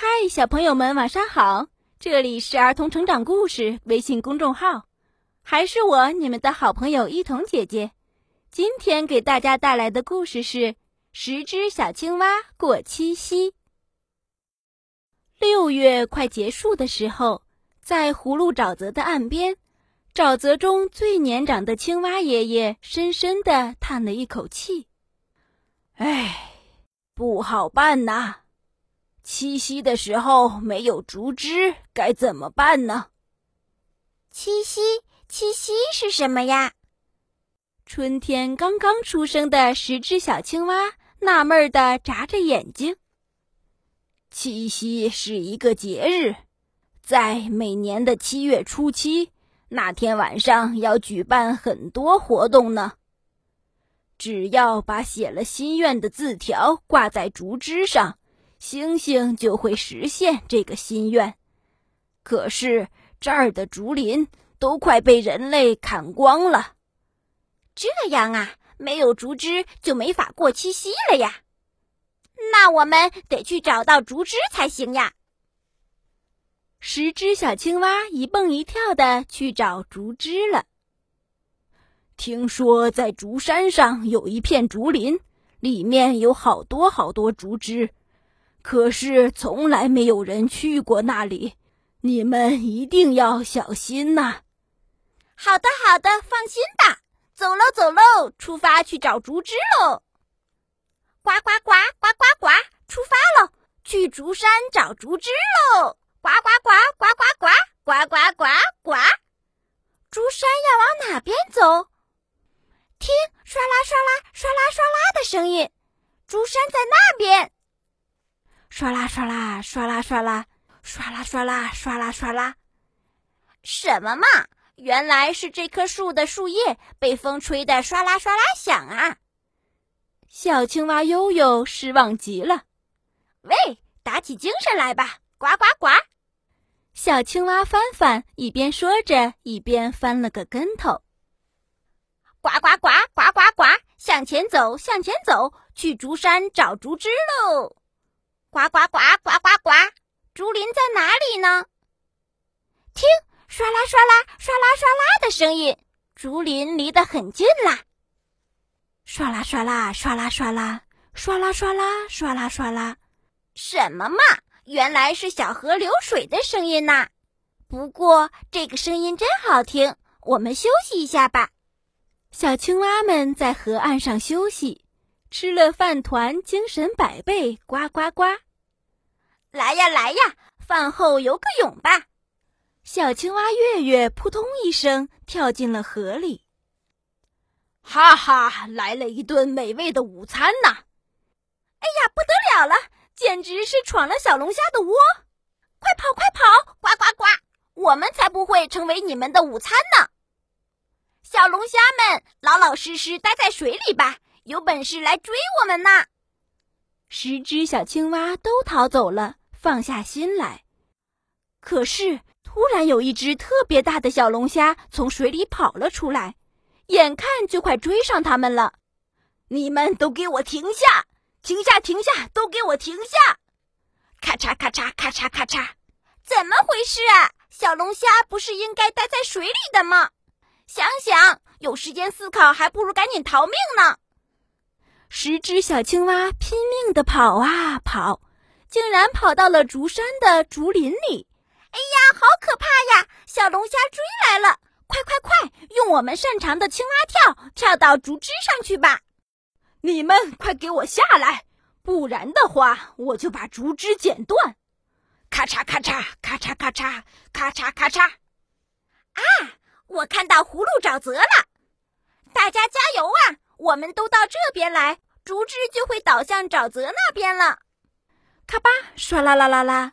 嗨，小朋友们，晚上好！这里是儿童成长故事微信公众号，还是我你们的好朋友一彤姐姐。今天给大家带来的故事是《十只小青蛙过七夕》。六月快结束的时候，在葫芦沼泽的岸边，沼泽中最年长的青蛙爷爷深深的叹了一口气：“唉，不好办呐！”七夕的时候没有竹枝，该怎么办呢？七夕，七夕是什么呀？春天刚刚出生的十只小青蛙纳闷的眨着眼睛。七夕是一个节日，在每年的七月初七那天晚上要举办很多活动呢。只要把写了心愿的字条挂在竹枝上。星星就会实现这个心愿，可是这儿的竹林都快被人类砍光了。这样啊，没有竹枝就没法过七夕了呀。那我们得去找到竹枝才行呀。十只小青蛙一蹦一跳的去找竹枝了。听说在竹山上有一片竹林，里面有好多好多竹枝。可是从来没有人去过那里，你们一定要小心呐！好的，好的，放心吧。走喽，走喽，出发去找竹枝喽！呱呱呱，呱呱呱，出发喽，去竹山找竹枝喽！呱呱呱，呱呱呱，呱呱呱呱。竹山要往哪边走？听，唰啦唰啦，唰啦唰啦的声音，竹山在那边。唰啦唰啦唰啦唰啦唰啦唰啦唰啦唰啦，什么嘛？原来是这棵树的树叶被风吹得唰啦唰啦响啊！小青蛙悠悠失望极了。喂，打起精神来吧！呱呱呱！小青蛙翻翻一边说着，一边翻了个跟头。呱呱呱呱呱呱！向前走，向前走，去竹山找竹枝喽！呱呱呱呱呱呱！竹林在哪里呢？听，唰啦唰啦唰啦唰啦的声音，竹林离得很近啦。唰啦唰啦唰啦唰啦唰啦唰啦唰啦唰啦，什么嘛？原来是小河流水的声音呐！不过这个声音真好听，我们休息一下吧。小青蛙们在河岸上休息。吃了饭团，精神百倍，呱呱呱！来呀来呀，饭后游个泳吧！小青蛙月月扑通一声跳进了河里。哈哈，来了一顿美味的午餐呐！哎呀，不得了了，简直是闯了小龙虾的窝！快跑快跑，呱呱呱！我们才不会成为你们的午餐呢！小龙虾们，老老实实待在水里吧。有本事来追我们呐！十只小青蛙都逃走了，放下心来。可是突然有一只特别大的小龙虾从水里跑了出来，眼看就快追上他们了。你们都给我停下！停下！停下！都给我停下！咔嚓咔嚓咔嚓咔嚓！怎么回事啊？小龙虾不是应该待在水里的吗？想想，有时间思考，还不如赶紧逃命呢。十只小青蛙拼命地跑啊跑，竟然跑到了竹山的竹林里。哎呀，好可怕呀！小龙虾追来了！快快快，用我们擅长的青蛙跳跳到竹枝上去吧！你们快给我下来，不然的话，我就把竹枝剪断！咔嚓咔嚓咔嚓咔嚓咔嚓咔嚓！啊，我看到葫芦沼泽了！大家加油啊！我们都到这边来，竹枝就会倒向沼泽那边了。咔吧，唰啦啦啦啦，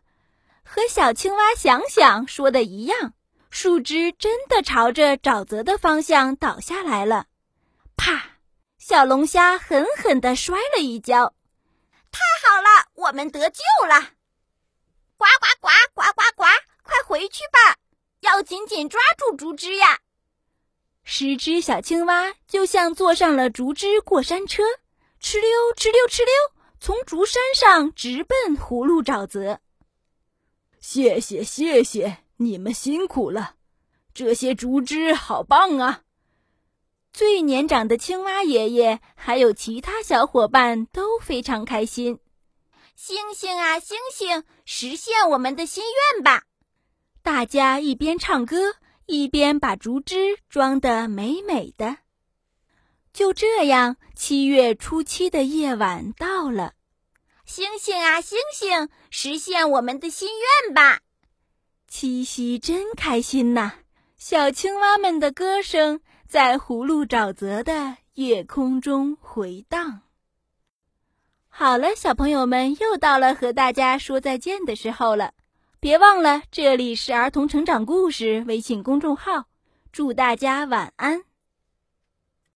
和小青蛙想想说的一样，树枝真的朝着沼泽的方向倒下来了。啪！小龙虾狠狠地摔了一跤。太好了，我们得救了！呱呱呱呱呱呱，快回去吧，要紧紧抓住竹枝呀！十只小青蛙就像坐上了竹枝过山车，哧溜哧溜哧溜，从竹山上直奔葫芦沼泽。谢谢谢谢，你们辛苦了，这些竹枝好棒啊！最年长的青蛙爷爷还有其他小伙伴都非常开心。星星啊星星，实现我们的心愿吧！大家一边唱歌，一边把竹枝装得美美的。就这样，七月初七的夜晚到了。星星啊星星，实现我们的心愿吧！七夕真开心呐！小青蛙们的歌声。在葫芦沼泽的夜空中回荡。好了，小朋友们，又到了和大家说再见的时候了。别忘了，这里是儿童成长故事微信公众号。祝大家晚安。